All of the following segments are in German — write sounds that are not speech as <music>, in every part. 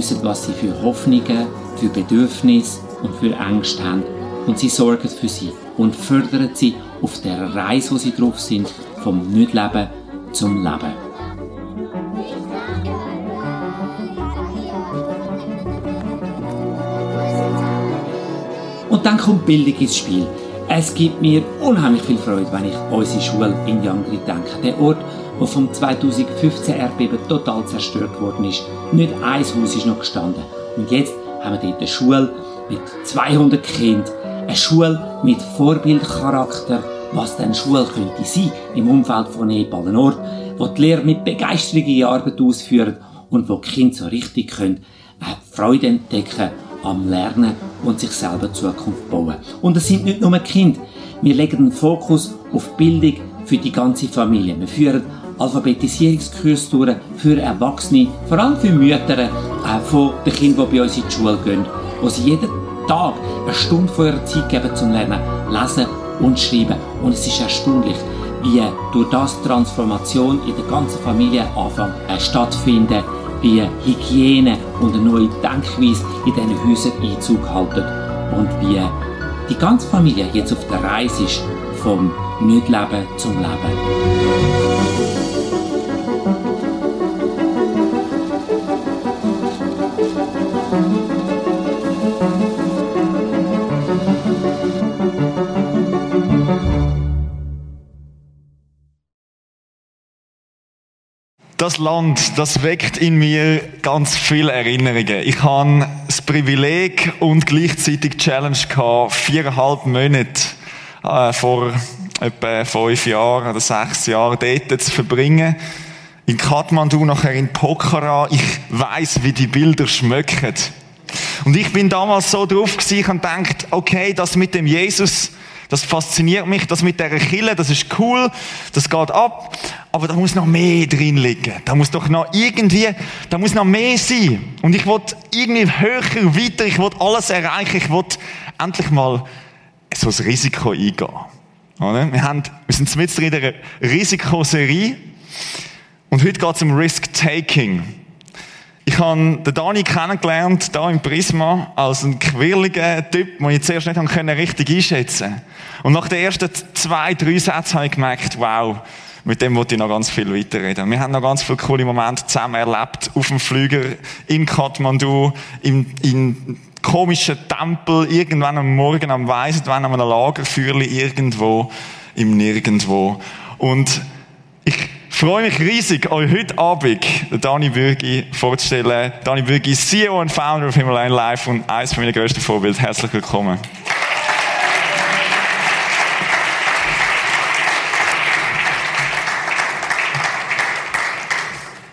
Wissen, was sie für Hoffnungen, für Bedürfnisse und für Ängste haben und sie sorgen für sie und fördern sie auf der Reise, wo sie drauf sind, vom Nichtleben zum Leben. Und dann kommt Bildung ins Spiel. Es gibt mir unheimlich viel Freude, wenn ich unsere Schule in Jangri denke. Der Ort, wo vom 2015 Erdbeben total zerstört worden ist. Nicht ein Haus ist noch gestanden. Und jetzt haben wir dort eine Schule mit 200 Kindern. Eine Schule mit Vorbildcharakter, was denn Schule könnte sein im Umfeld von Nepal. Ort, wo die Lehrer mit Begeisterung ihre Arbeit ausführen und wo die Kinder so richtig können, äh, Freude entdecken am Lernen und sich selber Zukunft bauen. Und es sind nicht nur Kinder. Wir legen den Fokus auf Bildung für die ganze Familie. Wir führen Alphabetisierungskurs durch für Erwachsene, vor allem für Mütter äh, von den Kindern, die bei uns in die Schule gehen, wo sie jeden Tag eine Stunde von ihrer Zeit geben zum Lernen, lesen und schreiben. Und es ist erstaunlich, wie durch das Transformation in der ganzen Familie anfängt äh, stattfinden, wie Hygiene und eine neue Denkweise in diesen Häusern Einzug halten und wie die ganze Familie jetzt auf der Reise ist vom Nichtleben zum Leben. Das Land, das weckt in mir ganz viele Erinnerungen. Ich habe das Privileg und gleichzeitig die Challenge gehabt, viereinhalb Monate äh, vor etwa fünf Jahren oder sechs Jahren dort zu verbringen. In Kathmandu, nachher in Pokhara. Ich weiß, wie die Bilder schmöcken. Und ich bin damals so drauf gewesen und gedacht, okay, das mit dem Jesus, das fasziniert mich, das mit der Kille, das ist cool, das geht ab, aber da muss noch mehr drin liegen. Da muss doch noch irgendwie, da muss noch mehr sein. Und ich will irgendwie höher, weiter, ich will alles erreichen, ich will endlich mal so ein Risiko eingehen. Wir, haben, wir sind mit in einer Risikoserie und heute geht es um Risk-Taking. Ich habe den Dani kennengelernt, da im Prisma, als ein quirliger Typ, den ich zuerst nicht richtig einschätzen konnte. Und nach den ersten zwei, drei Sätzen habe ich gemerkt, wow, mit dem wollte ich noch ganz viel weiterreden. Wir haben noch ganz viele coole Momente zusammen erlebt, auf dem Flüger, in Kathmandu, in, in komischen Tempel, irgendwann am Morgen am Weisen, an einem Lagerfeuerli irgendwo, im Nirgendwo. Und ich freue mich riesig, euch heute Abend Dani Bürgi vorzustellen. Dani Bürgi, CEO und Founder of Himalayan Life und eines meiner grössten Vorbilder. Herzlich willkommen.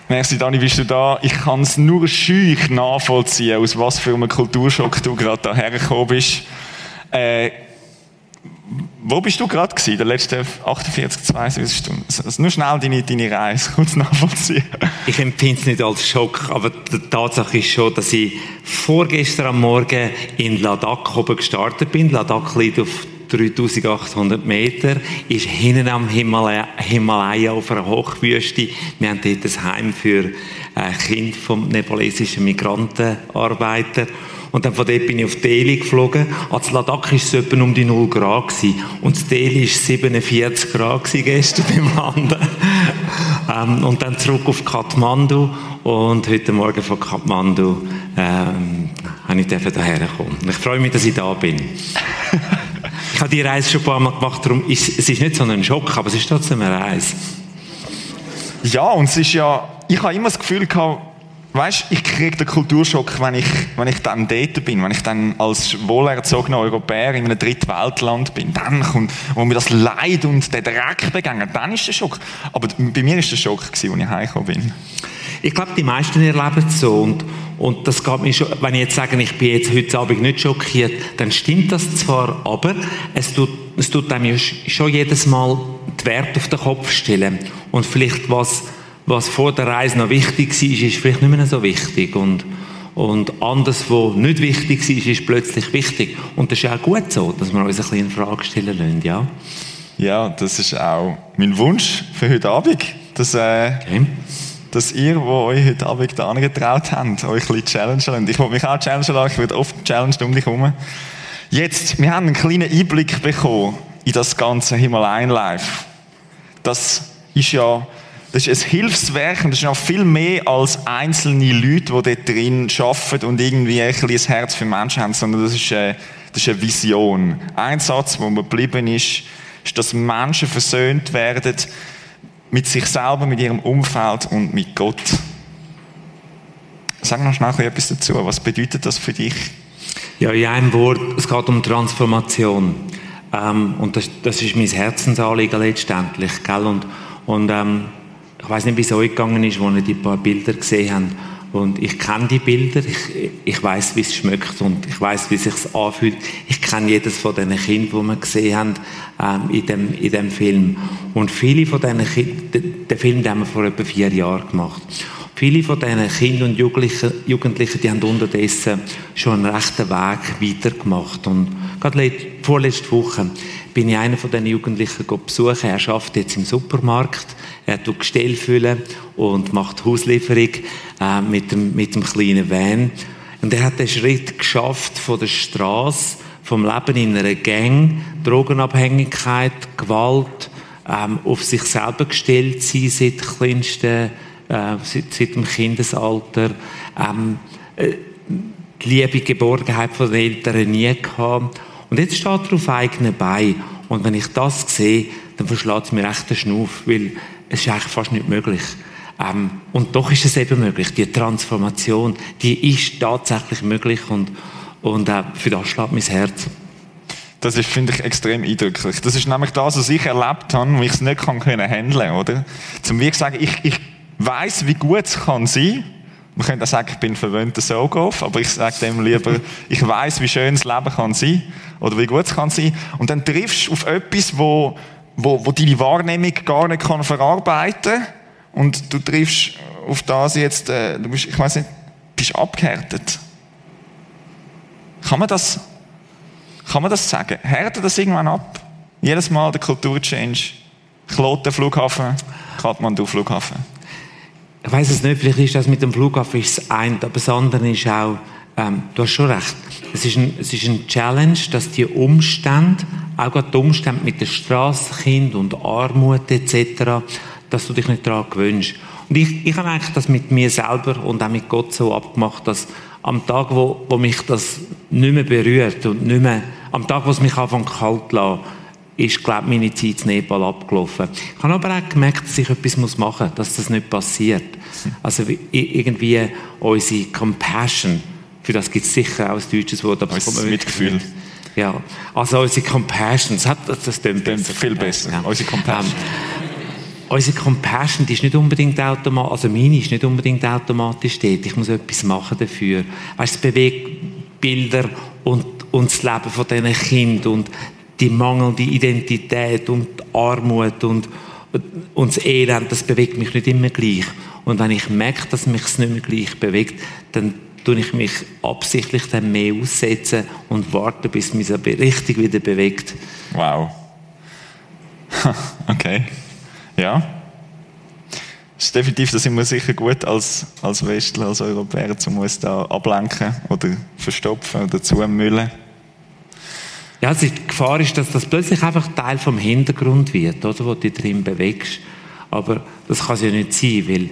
Merci, Dani, bist du da? Ich kann es nur schüch nachvollziehen, aus was für einem Kulturschock du gerade daher gekommen bist. Äh, wo bist du gerade gewesen, der letzten 48, 72 Stunden? Also nur schnell deine, deine Reise kurz nachvollziehen. Ich empfinde es nicht als Schock, aber die Tatsache ist schon, dass ich vorgestern am Morgen in Ladakh oben gestartet bin. Ladakh liegt auf 3800 Meter, ist hinten am Himalaya, Himalaya auf einer Hochwüste. Wir haben dort ein Heim für äh, Kind vom nepalesischen Migrantenarbeiter. Und dann von dort bin ich auf Delhi geflogen. Als Ladakh war es etwa um die 0 Grad. Gewesen. Und in Delhi war 47 Grad gewesen, gestern <laughs> beim Landen. ähm, und dann zurück auf Kathmandu. Und heute Morgen von Kathmandu ähm, habe ich hierher kommen. Ich freue mich, dass ich da bin. <laughs> ich habe die Reise schon ein paar Mal gemacht, darum ist, es ist nicht so ein Schock, aber es ist trotzdem eine Reise. Ja, und es ist ja, ich habe immer das Gefühl gehabt, Weißt, ich kriege den Kulturschock, wenn ich, wenn ich dann dort bin, wenn ich dann als wohlerzogener Europäer in einem Drittweltland bin. Dann kommt, wo mir das Leid und der Dreck begegnet, dann ist der Schock. Aber bei mir ist der Schock gewesen, als ich heimgekommen bin. Ich glaube, die meisten erleben es so. Und, und das geht mir schon, wenn ich jetzt sage, ich bin jetzt heute Abend nicht schockiert, dann stimmt das zwar, aber es tut, es tut einem schon jedes Mal die Werte auf den Kopf stellen. Und vielleicht was, was vor der Reise noch wichtig war, ist vielleicht nicht mehr so wichtig. Und, und anders, was nicht wichtig war, ist plötzlich wichtig. Und das ist auch gut so, dass wir uns ein bisschen in Frage stellen lassen, ja? Ja, das ist auch mein Wunsch für heute Abend. Dass, äh, okay. dass ihr, die euch heute Abend angetraut habt, euch ein bisschen challengen. Ich wollte mich auch challengen, ich werde oft challenged um dich herum. Jetzt, wir haben einen kleinen Einblick bekommen in das ganze Himmel Live. Das ist ja das ist ein Hilfswerk und das ist noch viel mehr als einzelne Leute, die dort drin arbeiten und irgendwie ein, ein Herz für Menschen haben, sondern das ist, eine, das ist eine Vision. Ein Satz, wo mir geblieben ist, ist, dass Menschen versöhnt werden mit sich selber, mit ihrem Umfeld und mit Gott. Sag noch schnell etwas dazu. Was bedeutet das für dich? Ja, in einem Wort, es geht um Transformation. Ähm, und das, das, ist mein Herzensanliegen letztendlich. Gell? Und, und ähm, ich weiß nicht, wie es euch gegangen ist, als ihr die paar Bilder gesehen habt. Und ich kenne die Bilder, ich, ich weiß, wie es schmeckt und ich weiß, wie es sich anfühlt. Ich kenne jedes von diesen Kindern, die wir gesehen haben ähm, in, dem, in dem Film. Und viele von diesen Kindern, den Film haben wir vor etwa vier Jahren gemacht. Viele von diesen Kindern und Jugendlichen, die haben unterdessen schon einen rechten Weg weitergemacht. Und gerade vorletzte Woche bin ich einer von diesen Jugendlichen besuchen. Er arbeitet jetzt im Supermarkt. Er tut Gestell füllen und macht Hauslieferung äh, mit, dem, mit dem kleinen Van. Und er hat den Schritt geschafft von der Straße, vom Leben in einer Gang, Drogenabhängigkeit, Gewalt, ähm, auf sich selber gestellt sein seit kleinsten äh, seit, seit dem Kindesalter. Ähm, äh, die liebe Geborgenheit von den Eltern nie gehabt. Und jetzt steht er auf eigenen Beinen. Und wenn ich das sehe, dann verschlägt es mir echt den Schnuff, weil es ist eigentlich fast nicht möglich. Ähm, und doch ist es eben möglich. Die Transformation, die ist tatsächlich möglich und, und äh, für das schlägt mein Herz. Das ist, finde ich, extrem eindrücklich. Das ist nämlich das, was ich erlebt habe, wo ich es nicht kann können handeln, oder? Zum wie sagen, ich, ich weiß, wie gut es kann sein. Man könnte auch sagen, ich bin verwöhnter Sogoff, aber ich sage dem lieber, <laughs> ich weiß, wie schön das Leben kann sein oder wie gut es kann sein. Und dann triffst du auf etwas, wo, wo, wo deine Wahrnehmung gar nicht kann verarbeiten und du triffst auf das jetzt, äh, du bist, ich weiß nicht, bist abgehärtet. Kann man das, kann man das sagen? Härtet das irgendwann ab? Jedes Mal der Kulturchange. Kloten Flughafen, Kathmandu Flughafen ich weiß es nicht, vielleicht ist das mit dem Flughafen das eine, aber das andere ist auch, ähm, du hast schon recht, es ist, ein, es ist ein Challenge, dass die Umstände, auch gerade die Umstände mit den Strassenkind und Armut etc., dass du dich nicht daran gewöhnst. Und ich, ich habe eigentlich das mit mir selber und auch mit Gott so abgemacht, dass am Tag, wo, wo mich das nicht mehr berührt und nicht mehr, am Tag, wo es mich anfängt kalt lässt, ist, glaube meine Zeit in Nepal abgelaufen. Ich habe aber auch gemerkt, dass ich etwas machen muss, dass das nicht passiert. Also irgendwie unsere Compassion, für das gibt es sicher auch ein deutsches Wort, aber es Mitgefühl. Ja, also unsere Compassion, das, hat, das klingt besser. viel besser. Ja. Unsere Compassion. Ähm, unsere Compassion, die ist nicht unbedingt automatisch, also meine ist nicht unbedingt automatisch dort. Ich muss etwas machen dafür. Weißt, es bewegt Bilder und, und das Leben von diesen Kindern und die mangelnde Identität und die Armut und, und das Elend, das bewegt mich nicht immer gleich. Und wenn ich merke, dass mich es nicht mehr gleich bewegt, dann tue ich mich absichtlich dann mehr aussetzen und warte, bis mich es richtig wieder bewegt. Wow. <laughs> okay. Ja. Das ist definitiv, da sind wir sicher gut als, als Westler, als Europäer, um uns da ablenken oder verstopfen oder zumüllen. Ja, also die Gefahr ist, dass das plötzlich einfach Teil vom Hintergrund wird, oder, wo du drin bewegst. Aber das kann es ja nicht sein, weil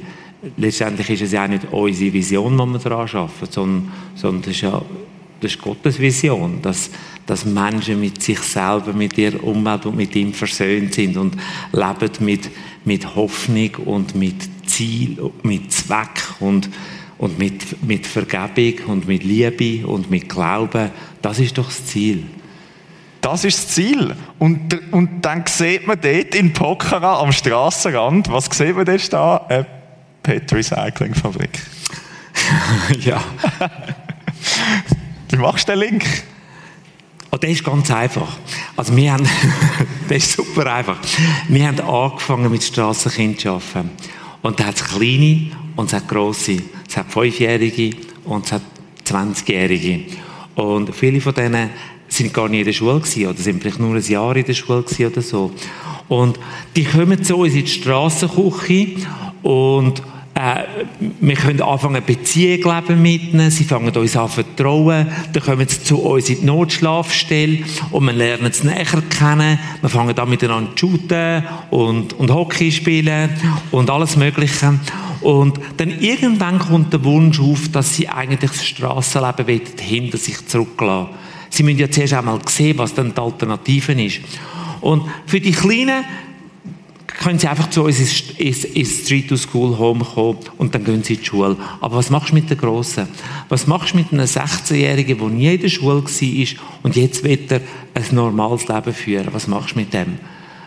letztendlich ist es ja nicht unsere Vision, die wir daran arbeiten, sondern, sondern das ist ja das ist Gottes Vision, dass, dass Menschen mit sich selber, mit ihrer Umwelt und mit ihm versöhnt sind und leben mit, mit Hoffnung und mit Ziel, mit Zweck und, und mit, mit Vergebung und mit Liebe und mit Glauben. Das ist doch das Ziel. Das ist das Ziel. Und, und dann sieht man dort in Pokhara am Strassenrand, was sieht man dort da? Eine Pet Recycling Fabrik. <laughs> ja. Wie machst du den Link? Oh, der ist ganz einfach. Also wir haben, <laughs> der ist super einfach. Wir haben angefangen mit Strassenkind zu arbeiten. Und da hat es kleine und es hat grosse. Es hat Fünfjährige und es hat 20-Jährige. Und viele von denen sind gar nicht in der Schule gewesen, oder sind vielleicht nur ein Jahr in der Schule gewesen oder so. Und die kommen zu uns in die Strassenküche und äh, wir können anfangen, Beziehung leben mit ihnen. Sie fangen uns an vertrauen. Dann kommen sie zu uns in die Notschlafstelle und wir lernen sie näher kennen. Wir fangen an miteinander zu shooten und, und Hockey spielen und alles Mögliche. Und dann irgendwann kommt der Wunsch auf, dass sie eigentlich das Strassenleben hinter sich zurücklassen. Sie müssen ja zuerst einmal sehen, was dann die Alternative ist. Und für die Kleinen können sie einfach zu uns ins, ins, Street to School Home kommen und dann gehen sie in die Schule. Aber was machst du mit den Grossen? Was machst du mit einem 16-Jährigen, der nie in der Schule war und jetzt wird er ein normales Leben führen? Was machst du mit dem?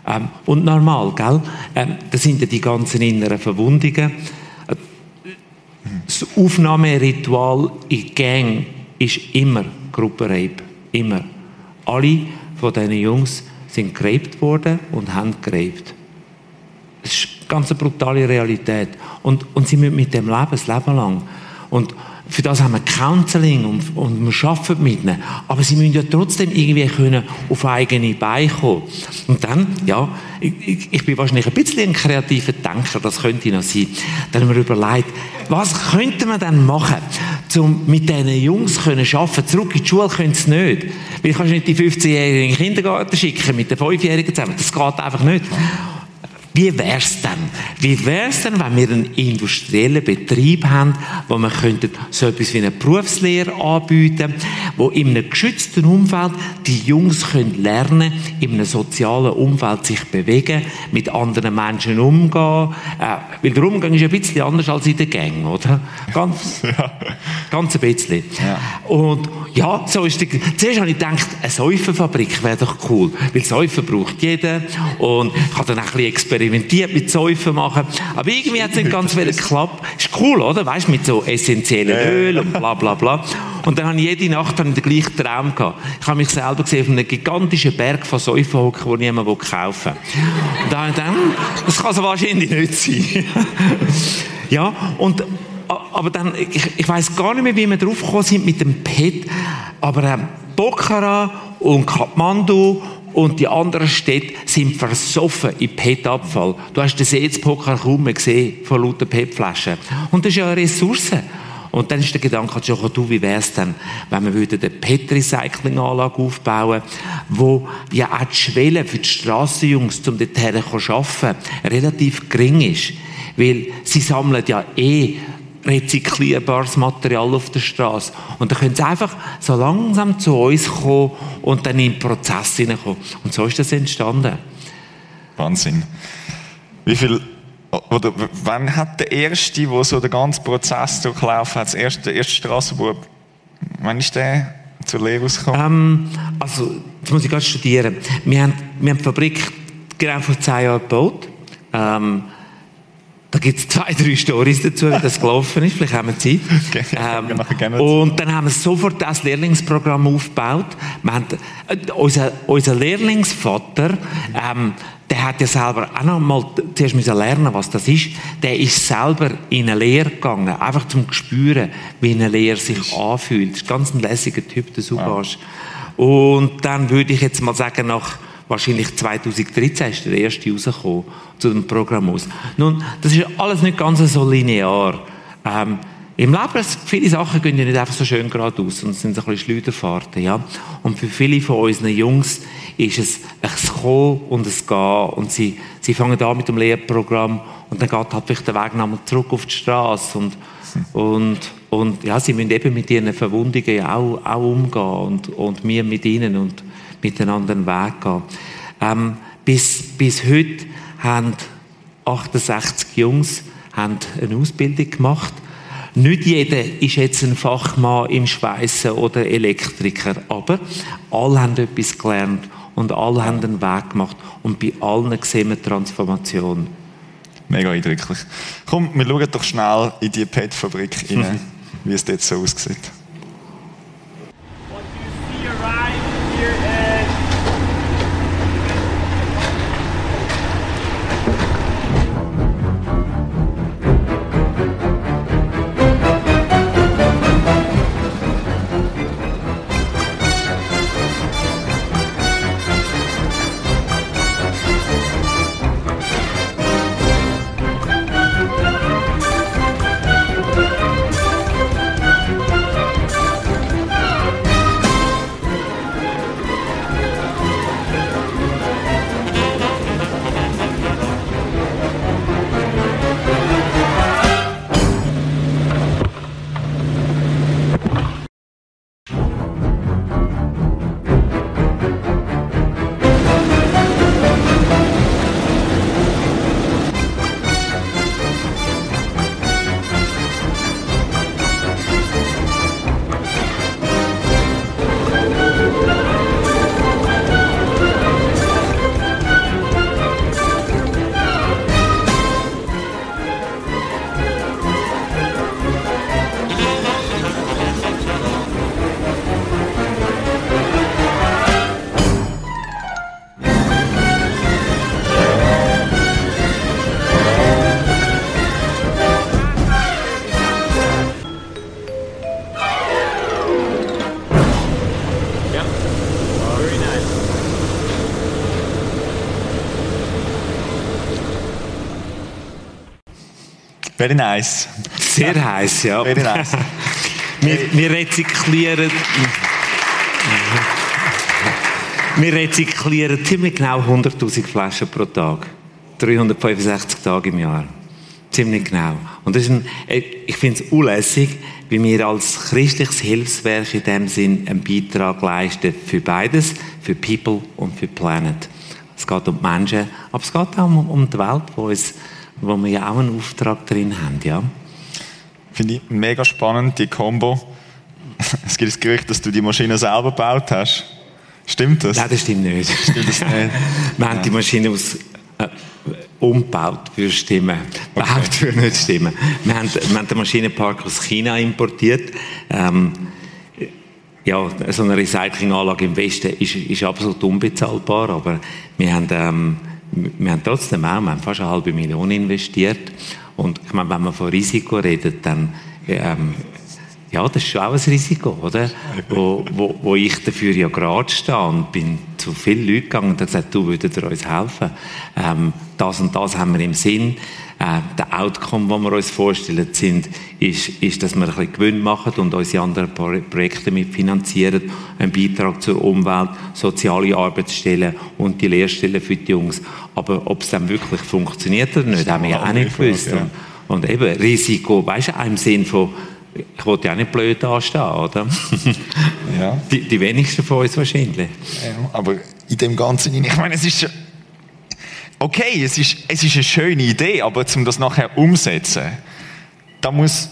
Ähm, und normal, gell? Ähm, das sind ja die ganzen inneren Verwundungen. Das Aufnahmeritual in Gang ist immer Gruppenrape. Immer. Alle von diesen Jungs sind geräbt worden und haben geräbt. Ist eine ganz brutale Realität. Und, und sie müssen mit dem leben, das Leben lang. Und für das haben wir Counseling und, und wir arbeiten mit ihnen. Aber sie müssen ja trotzdem irgendwie können auf eigene Beine kommen. Und dann, ja, ich, ich bin wahrscheinlich ein bisschen ein kreativer Denker, das könnte noch sein. Dann haben wir überlegt, was könnte man denn machen, um mit diesen Jungs zu arbeiten? Zurück in die Schule können sie nicht. Weil ich kannst nicht die 15-Jährigen in den Kindergarten schicken mit den 5-Jährigen zusammen. Das geht einfach nicht. Wie wär's denn? Wie wär's denn, wenn wir einen industriellen Betrieb haben, wo wir könnten so etwas wie eine Berufslehre anbieten, wo in einem geschützten Umfeld die Jungs können lernen, in einem sozialen Umfeld sich bewegen, mit anderen Menschen umgehen, äh, weil der Umgang ist ein bisschen anders als in der Gang, oder? Ganz, <laughs> ja. ganz ein bisschen. Ja. Und ja, so ist die, zuerst habe ich gedacht, eine Säufenfabrik wäre doch cool, weil Säufen braucht jeder und ich habe dann ein bisschen experimentiert mit Säufen machen, aber irgendwie hat es nicht ganz geklappt. Ist cool, oder? Weißt du, mit so essentiellen Öl und bla bla bla. Und dann habe ich jede Nacht den gleichen Traum gehabt. Ich habe mich selber gesehen auf einem gigantischen Berg von Säufen hocken, den niemand kaufen will. Und dann habe ich gedacht, hm, das kann so wahrscheinlich nicht sein. <laughs> ja, und aber dann, ich, ich weiß gar nicht mehr, wie wir drauf gekommen sind mit dem PET, aber äh, Pokhara und Kathmandu und die anderen Städte sind versoffen in PET-Abfall. Du hast den Seetzpoker kaum mehr gesehen von lauter PET-Flaschen. Und das ist ja eine Ressource. Und dann ist der Gedanke schon du, wie wäre es denn, wenn wir eine PET-Recycling-Anlage aufbauen, wo ja auch die Schwelle für die Strassenjungs, um dort her zu arbeiten, relativ gering ist. Weil sie sammeln ja eh rezyklierbares Material auf der Straße. Und dann können sie einfach so langsam zu uns kommen und dann in den Prozess hineinkommen. Und so ist das entstanden. Wahnsinn. Wie viel oder wann hat der erste, wo so den ganzen Prozess durchlaufen hat, das erste, der erste Strassenbub, wann ist der zur Lehre rausgekommen? Ähm, also, das muss ich gerade studieren. Wir haben, wir haben die Fabrik genau vor zehn Jahren gebaut. Ähm, da gibt es zwei, drei Stories dazu, wie das gelaufen ist. Vielleicht haben wir Zeit. <laughs> Ähm, und dann haben wir sofort das Lehrlingsprogramm aufgebaut. Wir haben, äh, unser, unser Lehrlingsvater, ähm, der hat ja selber auch noch mal zuerst müssen lernen, was das ist. Der ist selber in eine Lehre gegangen, einfach zum spüren, wie eine Lehre sich anfühlt. Das ist ganz ein lässiger Typ, der Subash. Ja. Und dann würde ich jetzt mal sagen, nach wahrscheinlich 2013 ist der erste rausgekommen zu dem Programm aus. Nun, das ist alles nicht ganz so linear. Ähm, Im Leben, viele Sachen gehen ja nicht einfach so schön geradeaus, sondern es sind so ein bisschen Schleuderfahrten, ja. Und für viele von unseren Jungs ist es ein Kommen und ein Gehen. Und sie, sie fangen an mit dem Lehrprogramm und dann geht halt vielleicht der Weg nochmal zurück auf die Straße und, und, und ja, sie müssen eben mit ihren Verwundungen auch, auch umgehen und, und wir mit ihnen und miteinander einen Weg gehen. Ähm, bis, bis heute haben 68 Jungs haben eine Ausbildung gemacht. Nicht jeder ist jetzt ein Fachmann im Schweißen oder Elektriker, aber alle haben etwas gelernt und alle haben einen Weg gemacht und bei allen sehen wir Transformation. Mega eindrücklich. Komm, wir schauen doch schnell in die PET-Fabrik rein, <laughs> wie es dort so aussieht. Very nice. Sehr heiß, ja. Very nice. <laughs> wir, wir rezyklieren. Wir rezyklieren ziemlich genau 100.000 Flaschen pro Tag. 365 Tage im Jahr. Ziemlich genau. Und das ist ein, ich finde es unlässig, wie wir als christliches Hilfswerk in dem Sinn einen Beitrag leisten für beides, für People und für Planet. Es geht um die Menschen, aber es geht auch um, um die Welt, wo, es, wo wir ja auch einen Auftrag drin haben, ja. Finde ich mega spannend, die Combo. Es gibt das Gerücht, dass du die Maschine selber gebaut hast. Stimmt das? Nein, das stimmt nicht. Stimmt das nicht? <laughs> Wir haben die Maschine aus, äh, umgebaut für stimmen. Okay. Baut für nicht stimmen. Wir haben, wir haben den Maschinenpark aus China importiert. Ähm, ja, so eine Recyclinganlage im Westen ist, ist absolut unbezahlbar, aber wir haben, ähm, wir haben trotzdem auch, wir haben fast eine halbe Million investiert. Und ich meine, wenn man von Risiko redet, dann ähm, ja, das ist schon auch ein Risiko, oder? Wo, wo, wo ich dafür ja gerade stehe und bin zu vielen Leuten gegangen und gesagt, du würdest uns helfen. Ähm, das und das haben wir im Sinn. Äh, der Outcome, den wir uns vorstellen, sind, ist, ist, dass wir ein bisschen Gewinn machen und unsere anderen Projekte mitfinanzieren, einen Beitrag zur Umwelt, soziale Arbeitsstellen und die Lehrstellen für die Jungs. Aber ob es dann wirklich funktioniert oder nicht, haben wir ja auch nicht gewusst. Und, und eben Risiko, weißt du, im Sinn von ich wollte ja nicht blöd anstehen, oder? <laughs> ja. Die, die wenigsten von uns wahrscheinlich. Ja, aber in dem Ganzen, ich meine, es ist okay, es ist, es ist eine schöne Idee, aber um das nachher umsetzen, da muss,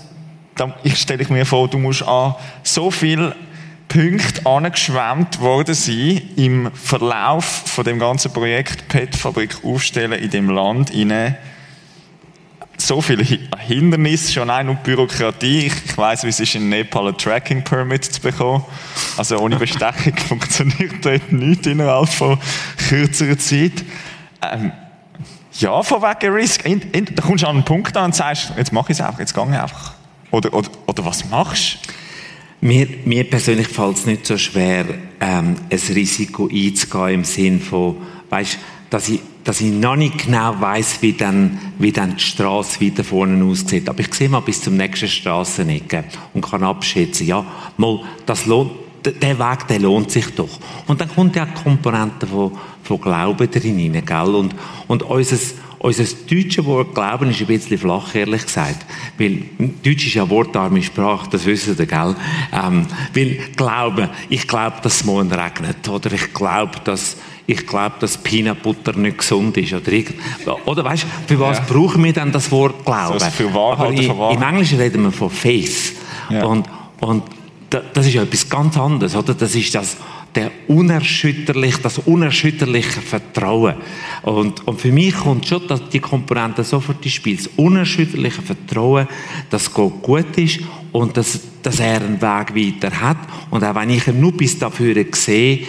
da, ich stelle mir vor, du musst an so viele Punkte angeschwemmt worden sein im Verlauf von dem ganzen Projekt PET-Fabrik aufstellen in dem Land hinein so viele Hindernisse, schon allein und Bürokratie. Ich, ich weiss, wie es ist, in Nepal ein Tracking Permit zu bekommen. Also ohne Bestechung <laughs> funktioniert dort nichts innerhalb von kürzerer Zeit. Ähm, ja, von wegen Risk. In, in, da kommst du an einen Punkt an und sagst, jetzt mach ich es einfach, jetzt gehe ich einfach. Oder, oder, oder was machst du? Mir, mir persönlich fällt es nicht so schwer, ähm, ein Risiko einzugehen im Sinn von, weißt, dass ich dass ich noch nicht genau weiß, wie dann, wie dann die Straße weiter vorne aussieht. Aber ich sehe mal bis zum nächsten Straßenecke und kann abschätzen, ja, mal, das lohnt, der Weg, der lohnt sich doch. Und dann kommt ja Komponente von, von Glauben drin rein, gell? Und, und unser, unser deutsche Wort Glauben ist ein bisschen flach, ehrlich gesagt. Weil Deutsch ist ja wortarme Sprache, das wissen Sie, gell? Ähm, weil Glauben, ich glaube, dass es morgen regnet. Oder ich glaube, dass, ich glaube, dass Peanut Butter nicht gesund ist. Oder, oder weißt du, für was ja. brauchen wir denn das Wort Glauben? So für Wahrheit Aber in. Im Englischen reden wir von Faith. Ja. Und, und das ist ja etwas ganz anderes, oder? Das ist das, der unerschütterliche, das unerschütterliche Vertrauen. Und, und für mich kommt schon die Komponente sofort ins Spiel. Das unerschütterliche Vertrauen, dass Gott gut ist und dass, dass er einen Weg weiter hat. Und auch wenn ich ihn nur bis dafür sehe,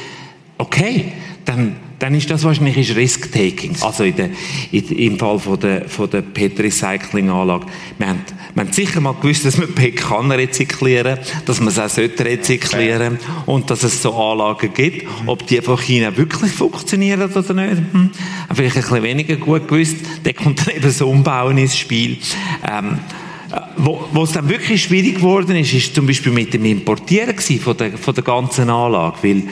okay, dann, dann ist das wahrscheinlich Risk-Taking. Also in der, in, im Fall von der, von der PET-Recycling-Anlage. Wir haben, wir haben sicher mal gewusst, dass man PET kann rezyklieren, dass man es auch sollte rezyklieren und dass es so Anlagen gibt. Ob die von China wirklich funktionieren oder nicht, hm, vielleicht ein bisschen weniger gut gewusst. Da kommt dann eben so Umbauen ins Spiel. Ähm, wo, wo es dann wirklich schwierig geworden ist, ist zum Beispiel mit dem Importieren von der, von der ganzen Anlage, weil,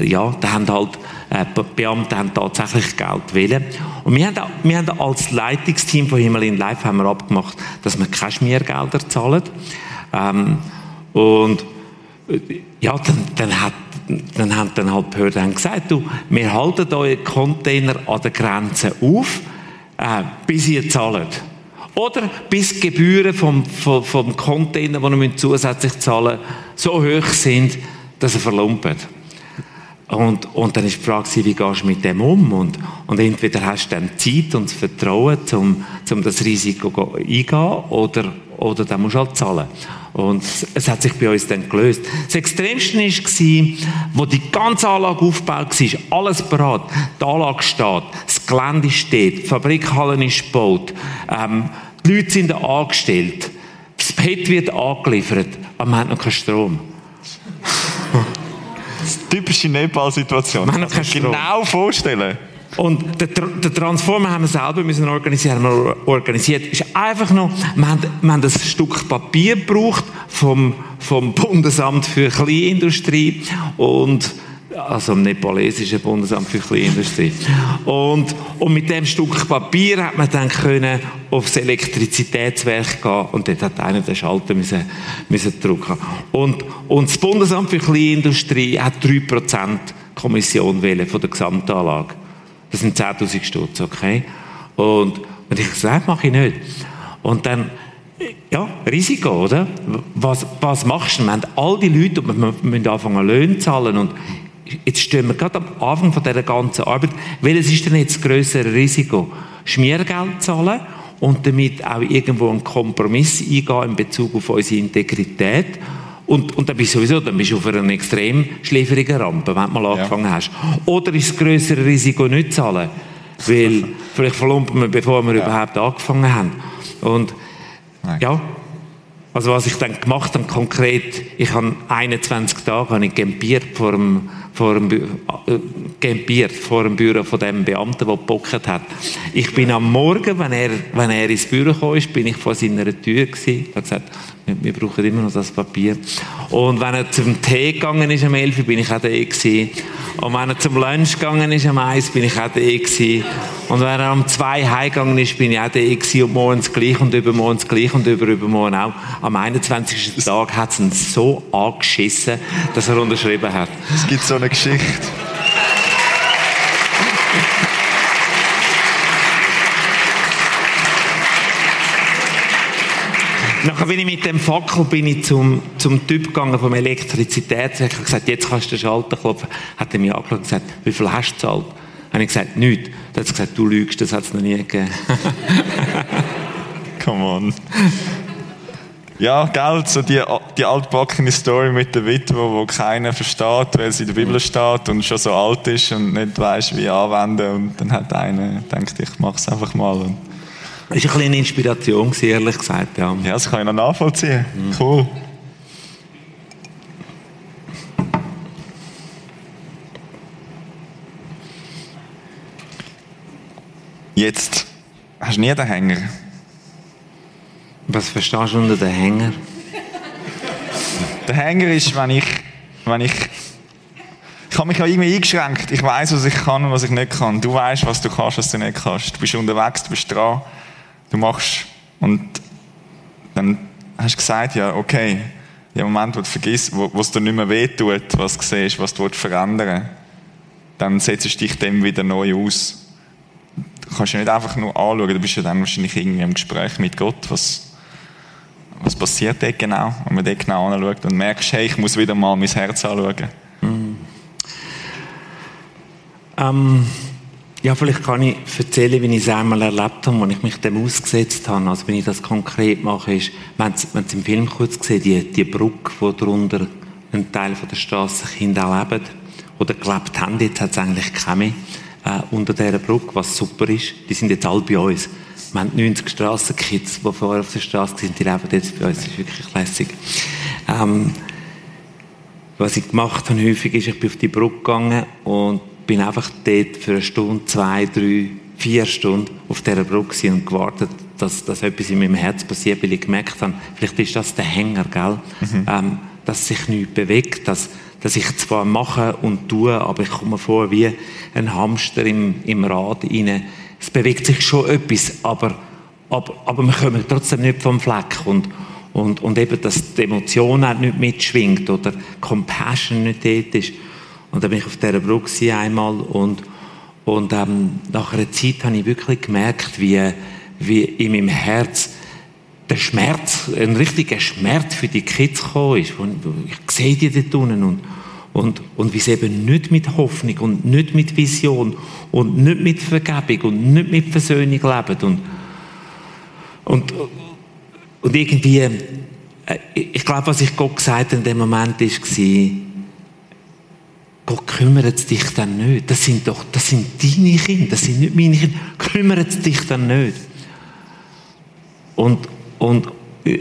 ja, da haben halt äh, Beamte haben tatsächlich Geld wollen. Und wir haben, wir haben als Leitungsteam von Himmel in Live haben wir abgemacht, dass wir keine Schmiergelder zahlen. Ähm, und äh, ja, dann, dann, hat, dann haben dann halt Behörden gesagt, du, wir halten eure Container an der Grenze auf, äh, bis ihr zahlt. Oder bis die Gebühren vom, vom, vom Container, die wir zusätzlich zahlen, so hoch sind, dass er verlumpert. Und, und dann ist die Frage, wie gehst du mit dem um? Und, und entweder hast du dann Zeit und das Vertrauen, um, um das Risiko eingehen, oder, oder dann musst du halt zahlen. Und es hat sich bei uns dann gelöst. Das Extremste war, wo die ganze Anlage aufgebaut war, alles bereit. Die Anlage steht, das Gelände steht, die Fabrikhalle ist gebaut, ähm, die Leute sind angestellt, das PET wird angeliefert, aber man hat noch keinen Strom. Typische Nepal-Situation. Man kann genau vorstellen. Und den, den Transformer haben wir selber müssen organisieren. Haben wir organisiert. Ist einfach noch, wir haben, wir haben ein Stück Papier gebraucht vom, vom Bundesamt für Kleinindustrie und also im nepalesischen Bundesamt für Kleinindustrie. Und, und mit dem Stück Papier hat man dann können aufs Elektrizitätswerk gehen und dort hat einer den Schalter müssen, müssen drücken. Und, und das Bundesamt für Kleinindustrie hat 3% Kommission wählen von der Gesamtanlage. Das sind 10.000 Stutz, okay? Und, und ich gesagt, mache ich nicht. Und dann, ja, Risiko, oder? Was, was machst du? Wir haben all die Leute, und wir müssen anfangen Löhne zahlen und jetzt stehen wir gerade am Anfang von dieser ganzen Arbeit. Welches ist denn jetzt das grössere Risiko? Schmiergeld zahlen und damit auch irgendwo einen Kompromiss eingehen in Bezug auf unsere Integrität und, und dann bist du sowieso dann bist du auf einer extrem schläferigen Rampe, wenn du mal angefangen ja. hast. Oder ist das größere Risiko nicht zahlen? Weil <laughs> vielleicht verlumpen wir, bevor wir ja. überhaupt angefangen haben. Und Nein. ja, also was ich dann gemacht habe konkret, ich habe 21 Tage habe ich campiert vor dem, vor dem, äh, campiert vor dem Büro von dem Beamten, der gepockt hat. Ich bin am Morgen, wenn er, wenn er ins Büro kam, bin ich vor seiner Tür gewesen. Hat gesagt, wir brauchen immer noch das Papier. Und wenn er zum Tee gegangen ist am 11 bin ich auch da gewesen. Und wenn er zum Lunch gegangen ist am 1 bin ich auch da gewesen. Und wenn er am 2 heimgegangen ist, bin ich auch da gewesen. Und morgens gleich und übermorgens gleich und über übermorgen auch. Am 21. Tag hat es ihn so angeschissen, dass er unterschrieben hat. Es gibt so eine Geschichte. Nachher bin ich mit dem Fackel bin ich zum, zum Typ gegangen vom Elektrizitätswerk. Habe gesagt, jetzt kannst du den Schalter klopfen. Hat er mich angeschaut und gesagt, wie viel hast du gezahlt? Habe ich gesagt, nichts. Dann hat er gesagt, du lügst, das hat es noch nie gegeben. <laughs> Come on. Ja, Geld, so die, die altbackene Story mit der Witwe, wo keiner versteht, weil sie in der Bibel steht und schon so alt ist und nicht weiß, wie anwenden. Und dann hat einer gedacht, ich mach's einfach mal. Und das war eine Inspiration, ehrlich gesagt. Ja, ja das kann ich noch nachvollziehen. Mhm. Cool. Jetzt hast du nie den Hänger. Was verstehst du unter den Hänger? Der Hänger ist, wenn ich, wenn ich ich habe mich ja irgendwie eingeschränkt. Ich weiß, was ich kann und was ich nicht kann. Du weißt, was du kannst, was du nicht kannst. Du bist unterwegs, du bist dran du machst und dann hast du gesagt, ja, okay, im Moment, wo du vergisst, wo, es dir nicht mehr wehtut, was du siehst, was du verändern dann setzt du dich dem wieder neu aus. Du kannst ja nicht einfach nur anschauen, du bist ja dann wahrscheinlich irgendwie im Gespräch mit Gott, was, was passiert dort genau, wenn man dort genau anschaut und merkst, hey, ich muss wieder mal mein Herz anschauen. Mhm. Ähm, ja, vielleicht kann ich erzählen, wie ich es einmal erlebt habe, als ich mich dem ausgesetzt habe. Also, wenn ich das konkret mache, ist, Sie, wenn Sie im Film kurz gesehen, die, die Brücke, wo darunter ein Teil von der Straße Kinder leben oder gelebt haben, jetzt hat es eigentlich keine äh, unter dieser Brücke, was super ist. Die sind jetzt alle bei uns. Wir haben 90 Strassenkids, die vorher auf der Straße sind, die leben jetzt bei uns. Das ist wirklich lässig. Ähm, was ich gemacht habe häufig ist, ich bin auf die Brücke gegangen und bin einfach dort für eine Stunde, zwei, drei, vier Stunden auf dieser Brücke und gewartet, dass, dass etwas in meinem Herz passiert, weil ich gemerkt habe, vielleicht ist das der Hänger, gell? Mhm. Ähm, dass sich nichts bewegt, dass, dass ich zwar mache und tue, aber ich komme vor wie ein Hamster im, im Rad rein. Es bewegt sich schon etwas, aber, aber, aber wir kommen trotzdem nicht vom Fleck und, und, und eben, dass die Emotion auch nicht mitschwingt oder Compassion nicht dort ist. Und dann bin ich auf dieser Brücke einmal und, und ähm, nach einer Zeit habe ich wirklich gemerkt, wie, wie in meinem Herz der Schmerz, ein richtiger Schmerz für die Kids gekommen ist. Ich sehe die dort unten und, und, und wie sie eben nicht mit Hoffnung und nicht mit Vision und nicht mit Vergebung und nicht mit Versöhnung leben. Und, und, und irgendwie, äh, ich glaube, was ich Gott gesagt habe in dem Moment war, Gott kümmert dich dann nicht. Das sind doch, das sind deine Kinder, das sind nicht meine Kinder. Kümmert dich dann nicht. Und, und äh,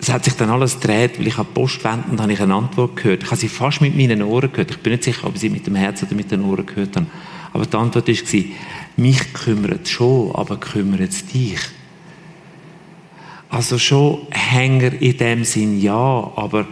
es hat sich dann alles gedreht, weil ich an Post wende und habe ich eine Antwort gehört. Ich habe sie fast mit meinen Ohren gehört. Ich bin nicht sicher, ob ich sie mit dem Herz oder mit den Ohren gehört habe. Aber die Antwort war, mich kümmert schon, aber kümmert es dich? Also schon Hänger in dem Sinn ja, aber,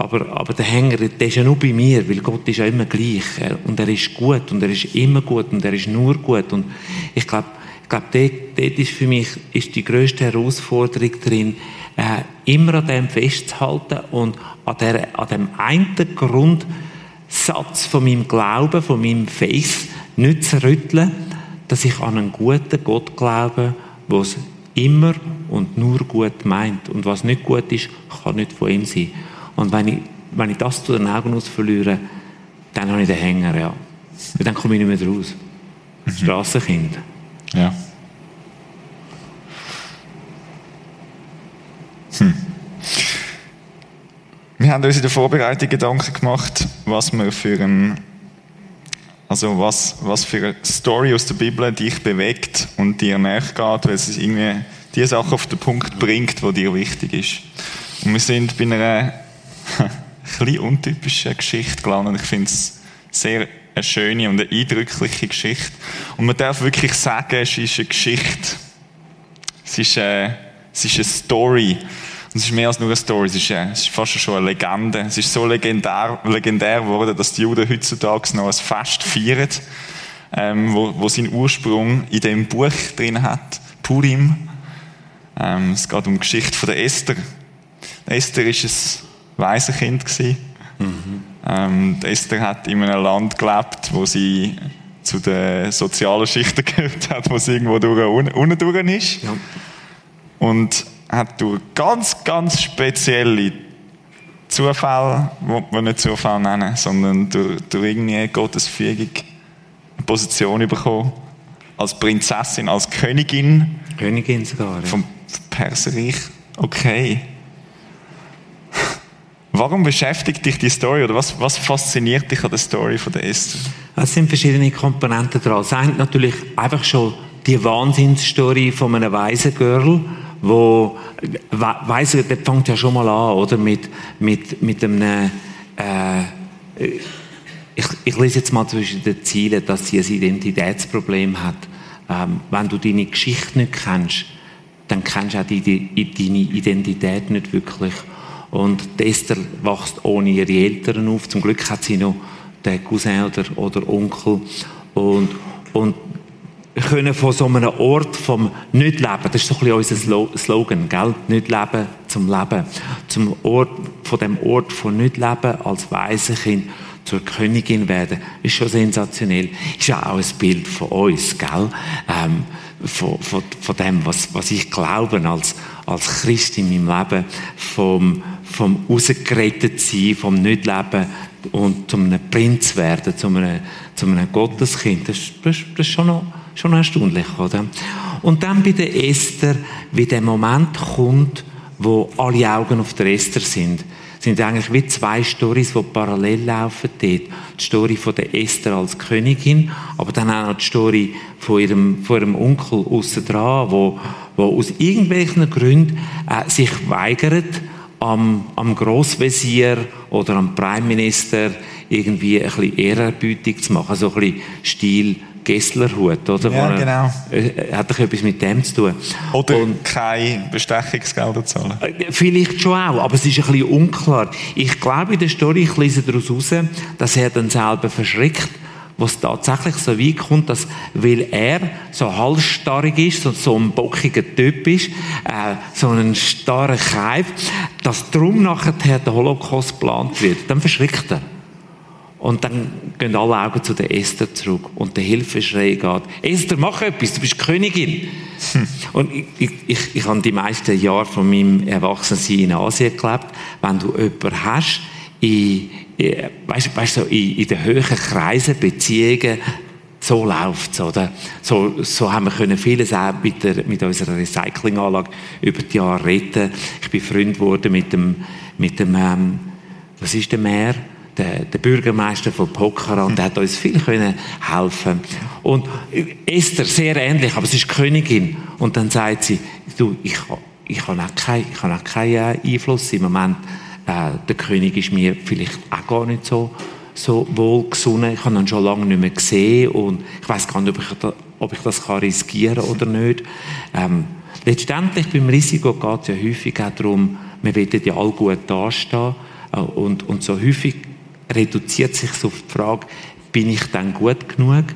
aber, aber der Hänger, der ist ja nur bei mir, weil Gott ist ja immer gleich. Und er ist gut und er ist immer gut und er ist nur gut. Und ich glaube, ich glaube, dort, dort ist für mich ist die grösste Herausforderung drin, äh, immer an dem festzuhalten und an, der, an dem einen Grundsatz von meinem Glauben, von meinem Faith, nicht zu rütteln, dass ich an einen guten Gott glaube, der es immer und nur gut meint. Und was nicht gut ist, kann nicht von ihm sein. Und wenn ich, wenn ich das zu den Augen aus verliere, dann habe ich den Hänger, ja. Und dann komme ich nicht mehr raus. Mhm. Strassenkind. Ja. Hm. Wir haben uns in der Vorbereitung Gedanken gemacht, was wir für ein, also was, was für eine Story aus der Bibel dich bewegt und dir nachgeht, weil es irgendwie die Sache auf den Punkt bringt, die dir wichtig ist. Und wir sind bei einer <laughs> ein untypischen Geschichte gelandet. Ich finde es sehr eine schöne und eine eindrückliche Geschichte. Und man darf wirklich sagen, es ist eine Geschichte. Es ist eine, es ist eine Story. Und es ist mehr als nur eine Story, es ist, eine, es ist fast schon eine Legende. Es ist so legendär, legendär geworden, dass die Juden heutzutage noch ein Fest feiern, ähm, wo, wo seinen Ursprung in dem Buch drin hat, Purim. Ähm, es geht um die Geschichte von der Esther. Esther war ein Waisenkind. Mhm. Ähm, Esther hat in einem Land gelebt, wo sie zu den sozialen Schichten <laughs> gehört hat, wo sie irgendwo durch, unten durch ist. Ja. Und hat durch ganz, ganz spezielle Zufälle, die wir nicht Zufall nennen, sondern durch, durch irgendwie Gottes Fügung eine Position bekommen. Als Prinzessin, als Königin. Königin sogar. Ja. Vom Perserreich. Okay. Warum beschäftigt dich die Story oder was, was fasziniert dich an der Story von der Esther? Es sind verschiedene Komponenten dran. Es sind natürlich einfach schon die Wahnsinnsstory von einem weisen Girl, wo weise, das fängt ja schon mal an, oder mit mit mit einem äh, ich, ich lese jetzt mal zwischen den Zielen, dass sie ein Identitätsproblem hat. Ähm, wenn du deine Geschichte nicht kennst, dann kennst du auch die, die, deine Identität nicht wirklich. Und Esther wächst ohne ihre Eltern auf. Zum Glück hat sie noch den Cousin oder, oder Onkel. Und, und können von so einem Ort vom Nicht-Leben, das ist so ein bisschen unser Slogan, gell? Nicht-Leben zum Leben. Zum Ort, von dem Ort von Nicht-Leben als Waisenkind zur Königin werden, ist schon sensationell. Ist ja auch ein Bild von uns, gell? Ähm, von, von, von dem, was, was ich glaube als, als Christ in meinem Leben, vom, vom rausgerettet sein, vom Nicht-Leben und zum einem Prinz werden, zum einem, zum einem Gotteskind. Das, das, das ist schon noch, schon noch erstaunlich, oder? Und dann bei der Esther, wie der Moment kommt, wo alle Augen auf der Esther sind sind eigentlich wie zwei Stories, die parallel laufen dort. Die Story von der Esther als Königin, aber dann auch noch die Story von ihrem, von ihrem Onkel aussen dran, wo, wo aus irgendwelchen Gründen äh, sich weigert, am, am Grossvezier oder am Prime Minister irgendwie ein bisschen Ehrerbietung zu machen, so ein bisschen Stil Gesslerhut, oder? Ja, genau. Äh, hat doch etwas mit dem zu tun. Oder und, kein Bestechungsgelder zahlen. Äh, vielleicht schon auch, aber es ist ein bisschen unklar. Ich glaube in der Story, ich lese daraus heraus, dass er dann selber verschreckt, was tatsächlich so weit kommt, dass, weil er so halsstarrig ist, so, so ein bockiger Typ ist, äh, so ein starrer Keib, dass darum nachher der Holocaust geplant wird. Dann verschreckt er. Und dann gehen alle Augen zu der Esther zurück und der Hilfeschrei geht, Esther, mach etwas, du bist Königin. Hm. Und ich, ich, ich, ich habe die meisten Jahre von meinem Erwachsensein in Asien gelebt. Wenn du jemanden hast, in, weißt, weißt, so in, in den höheren Kreisen, Beziehungen, so läuft es, oder? So, so haben wir können vieles auch mit, der, mit unserer Recyclinganlage über die Jahre retten. Ich bin Freund geworden mit dem, mit dem ähm, was ist der Meer? der, der Bürgermeister von Pokhara und der hat uns viel können helfen. Und Esther, sehr ähnlich, aber sie ist Königin. Und dann sagt sie, du, ich, ich habe auch keinen ich auch keinen Einfluss im Moment. Äh, der König ist mir vielleicht auch gar nicht so so wohlgesonnen. Ich habe ihn schon lange nicht mehr gesehen und ich weiß gar nicht, ob ich, da, ob ich das kann riskieren kann oder nicht. Ähm, letztendlich beim Risiko geht es ja häufig auch darum, wir wollen ja alle gut dastehen äh, und, und so häufig reduziert sich so die Frage, bin ich dann gut genug?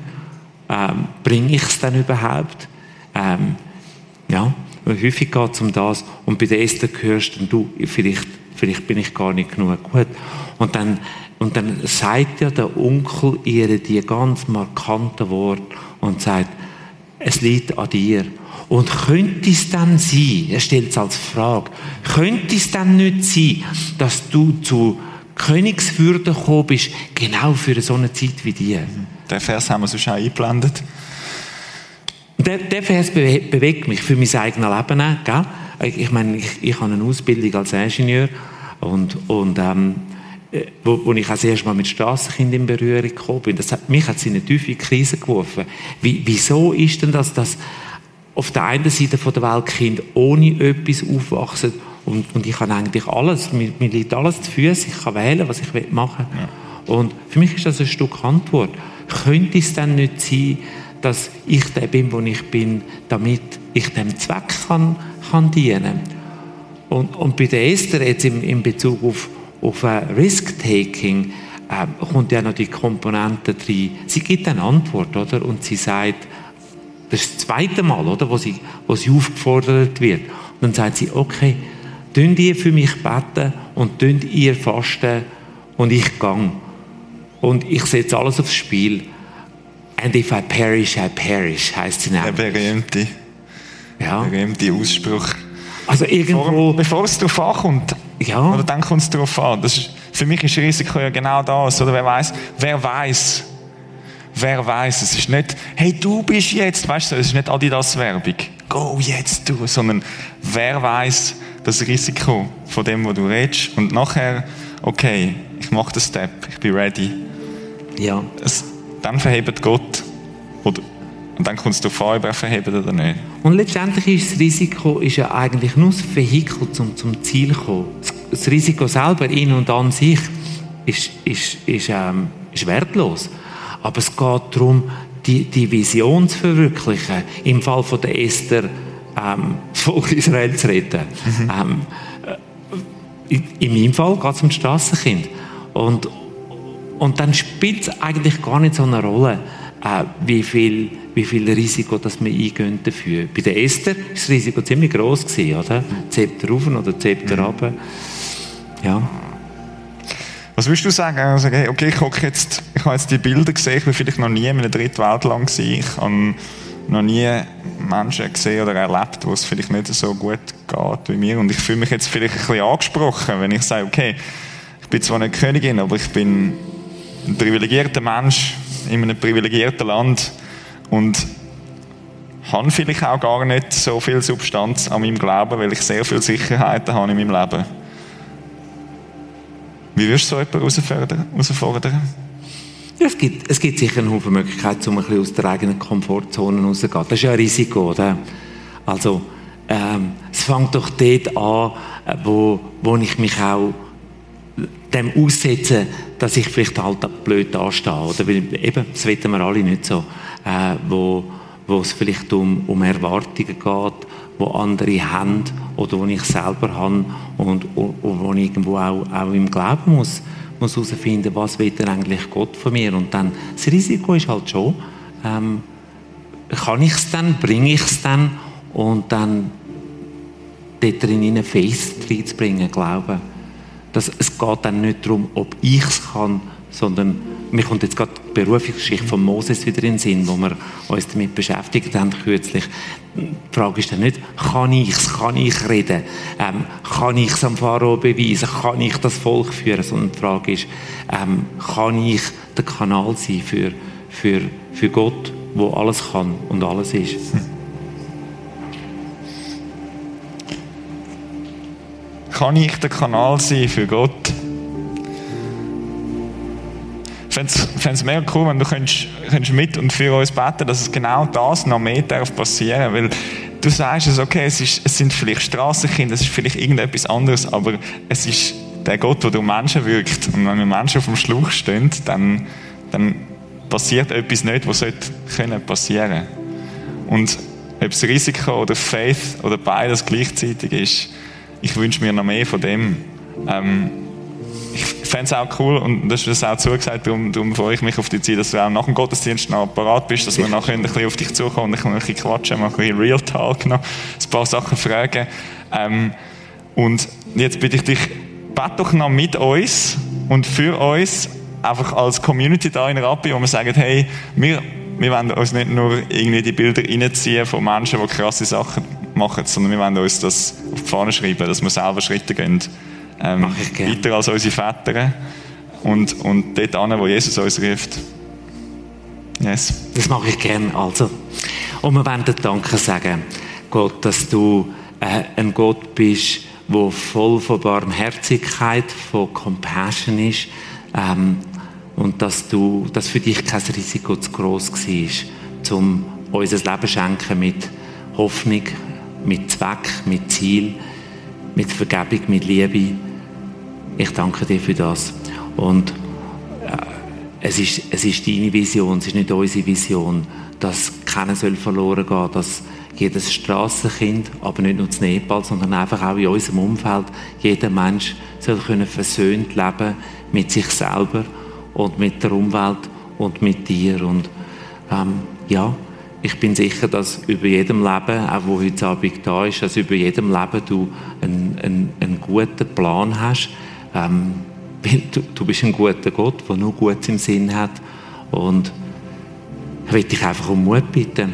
Ähm, bringe ich es dann überhaupt? Ähm, ja, häufig geht es um das. Und bei der ersten hörst du, vielleicht, vielleicht bin ich gar nicht genug gut. Und dann, und dann sagt ja der Onkel ihr die ganz markanten Worte und sagt, es liegt an dir. Und könnte es dann sein, er stellt es als Frage, könnte es dann nicht sein, dass du zu Königswürde gekommen bist, genau für so eine Zeit wie die? Den Vers haben wir sonst auch eingeblendet. Der, der Vers bewegt mich für mein eigenes Leben auch, gell? Ich meine, ich, ich habe eine Ausbildung als Ingenieur und, und ähm, äh, wo, wo ich auch das erste Mal mit Strassenkindern in Berührung gekommen bin. Das hat, mich hat es in eine tiefe Krise geworfen. Wie, wieso ist denn das, dass auf der einen Seite der Welt Kinder ohne etwas aufwachsen und, und ich kann eigentlich alles, mir, mir liegt alles zu Füßen, ich kann wählen, was ich machen will. Ja. Und für mich ist das ein Stück Antwort. Könnte es denn nicht sein, dass ich der bin, wo ich bin, damit ich dem Zweck kann, kann dienen und, und bei der Esther jetzt in, in Bezug auf, auf Risk-Taking äh, kommt ja noch die Komponente drin. Sie gibt eine Antwort, oder? Und sie sagt, das ist das zweite Mal, oder? Wo sie, wo sie aufgefordert wird. Und dann sagt sie, okay, tun ihr für mich beten und tun ihr fasten und ich gang. Und ich setze alles aufs Spiel. And if I perish, I perish, heißt sie nämlich. Der berühmte, ja. berühmte Ausspruch. Also irgendwo... Bevor, bevor es darauf ankommt. Ja. Oder dann kommt es darauf an. Das ist, für mich ist Risiko ja genau das. Oder wer weiß, wer weiß, wer weiß. Es ist nicht, hey, du bist jetzt, weißt du, es ist nicht Adidas-Werbung. Go jetzt du, sondern wer weiß das Risiko von dem, wo du redest. Und nachher, okay, ich mache den Step, ich bin ready. Ja. Es, dann verhebt Gott. Oder, und dann kommt es darauf an, ob er verhebt oder nicht. Und letztendlich ist das Risiko ist ja eigentlich nur das Vehikel zum, zum Ziel zu kommen. Das Risiko selber in und an sich ist, ist, ist, ähm, ist wertlos. Aber es geht darum, die, die Vision zu verwirklichen. Im Fall von der Esther, ähm, das <laughs> Volk Israel zu retten. Mhm. Ähm, äh, in, in meinem Fall geht es um das Strassenkind. Und, und dann spielt es eigentlich gar nicht so eine Rolle, äh, wie, viel, wie viel Risiko das wir eingehen dafür. Bei der Esther war das Risiko ziemlich groß gewesen, oder? Zepter rauf oder Zepter mhm. runter. Ja. Was würdest du sagen? Also, okay, ich, gucke jetzt, ich habe jetzt die Bilder gesehen, ich war vielleicht noch nie in einem dritten Weltland gewesen. Ich habe noch nie Menschen gesehen oder erlebt, wo es vielleicht nicht so gut geht wie mir. Und ich fühle mich jetzt vielleicht ein bisschen angesprochen, wenn ich sage, okay, ich bin zwar nicht Königin, aber ich bin ein privilegierter Mensch in einem privilegierten Land und habe vielleicht auch gar nicht so viel Substanz an meinem Glauben, weil ich sehr viele Sicherheiten habe in meinem Leben. Wie wirst du so jemanden herausfordern? Ja, es, gibt, es gibt sicher einen Haufen Möglichkeiten, um ein bisschen aus der eigenen Komfortzone rauszugehen. Das ist ja ein Risiko, oder? Also, ähm, es fängt doch dort an, äh, wo, wo ich mich auch dem aussetze, dass ich vielleicht halt blöd dastehe. Oder? Eben, das wollen wir alle nicht so. Äh, wo, wo es vielleicht um, um Erwartungen geht, wo andere haben oder wo ich selber habe und, und, und wo ich irgendwo auch, auch im Glauben muss, muss herausfinden, was will denn eigentlich Gott von mir. Und dann, das Risiko ist halt schon, ähm, kann ich es dann, bringe ich es dann und dann dort drin Faith reinzubringen, Glauben dass es geht dann nicht darum, ob ich es kann, sondern mir kommt jetzt gerade die Berufungsgeschichte von Moses wieder in den Sinn, wo wir uns damit beschäftigt haben kürzlich. Die Frage ist dann nicht, kann ich es, kann ich reden, ähm, kann ich es am Pharao beweisen, kann ich das Volk führen, sondern die Frage ist, ähm, kann ich der Kanal sein für, für, für Gott, wo alles kann und alles ist. Kann ich der Kanal sein für Gott? Ich fände es mega cool, wenn du könntest, könntest mit und für uns beten, dass es genau das noch mehr darf passieren weil du sagst es, okay, es, ist, es sind vielleicht Strassenkinder, es ist vielleicht irgendetwas anderes, aber es ist der Gott, der durch Menschen wirkt. Und wenn wir Menschen auf dem Schluch stehen, dann, dann passiert etwas nicht, was sollte können. Und ob es Risiko oder Faith oder beides gleichzeitig ist, ich wünsche mir noch mehr von dem. Ähm, ich fände es auch cool, und das ist auch zugesagt, darum, darum freue ich mich auf die Zeit, dass du auch nach dem Gottesdienst noch parat bist, dass wir nachher ein bisschen auf dich zukommen, und ein bisschen quatschen, mal ein bisschen Real Talk noch, ein paar Sachen fragen. Ähm, und jetzt bitte ich dich, bete doch noch mit uns und für uns, einfach als Community da in Rappi, wo wir sagen, hey, wir, wir wollen uns nicht nur irgendwie die Bilder reinziehen von Menschen, die krasse Sachen machen, sondern wir wollen uns das auf die Fahne schreiben, dass wir selber Schritte gehen. Ähm, weiter als unsere Väter. Und, und dort an, wo Jesus uns ruft. Yes. Das mache ich gerne. Also. Und wir wollen dir Danke sagen, Gott, dass du äh, ein Gott bist, der voll von Barmherzigkeit, von Compassion ist. Ähm, und dass, du, dass für dich kein Risiko zu gross war, um unser Leben zu schenken mit Hoffnung, mit Zweck, mit Ziel, mit Vergebung, mit Liebe. Ich danke dir für das. Und äh, es, ist, es ist deine Vision, es ist nicht unsere Vision, dass keiner soll verloren gehen dass jedes Strassenkind, aber nicht nur in Nepal, sondern einfach auch in unserem Umfeld, jeder Mensch soll können versöhnt leben mit sich selber und mit der Umwelt und mit dir. Und ähm, ja, ich bin sicher, dass über jedem Leben, auch wo heute Abend da ist, dass über jedem Leben du einen, einen, einen guten Plan hast. Ähm, du, du bist ein guter Gott, der nur gut im Sinn hat. Und ich will dich einfach um Mut bitten,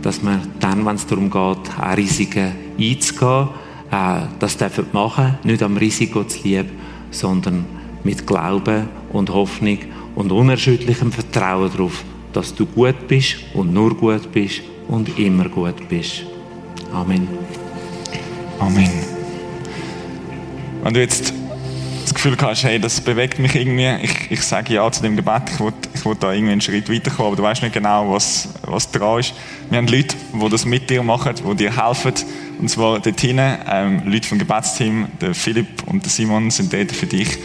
dass wir dann, wenn es darum geht, auch Risiken einzugehen, äh, das dürfen machen, nicht am Risiko zu lieb, sondern mit Glauben und Hoffnung und unerschütterlichem Vertrauen darauf, dass du gut bist und nur gut bist und immer gut bist. Amen. Amen. Wenn du jetzt das Gefühl hast, hey, das bewegt mich irgendwie, ich, ich sage ja zu dem Gebet, ich will, ich will da irgendwie einen Schritt weiterkommen, aber du weißt nicht genau, was, was dran ist. Wir haben Leute, die das mit dir machen, die dir helfen. Und zwar dort hinten, ähm, Leute vom Gebetsteam, der Philipp und der Simon sind dort für dich.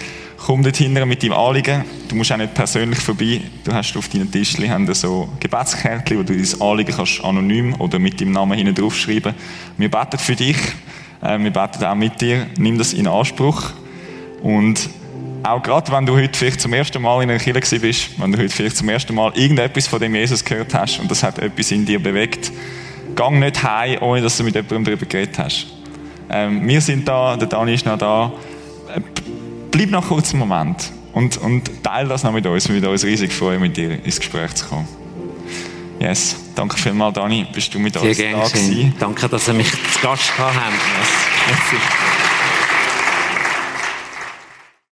Komm dort hinten mit deinem Anliegen. Du musst auch nicht persönlich vorbei. Du hast auf deinen Tischli haben so Gebetskärtchen, wo du dein Anliegen kannst anonym oder mit deinem Namen hinten draufschreiben. Wir beten für dich. Äh, wir beten auch mit dir. Nimm das in Anspruch. Und auch gerade wenn du heute vielleicht zum ersten Mal in einer Kirche bist, wenn du heute vielleicht zum ersten Mal irgendetwas von dem Jesus gehört hast und das hat etwas in dir bewegt, gang nicht heim, ohne dass du mit jemandem darüber geredet hast. Ähm, wir sind da, der Dani ist noch da. Bleib noch kurz einen Moment und, und teile das noch mit uns. Wir würden uns riesig freuen, mit dir ins Gespräch zu kommen. Yes, danke vielmals, Dani, bist du mit Sehr uns da gewesen. Danke, dass ihr mich zu Gast gehabt habt. Merci.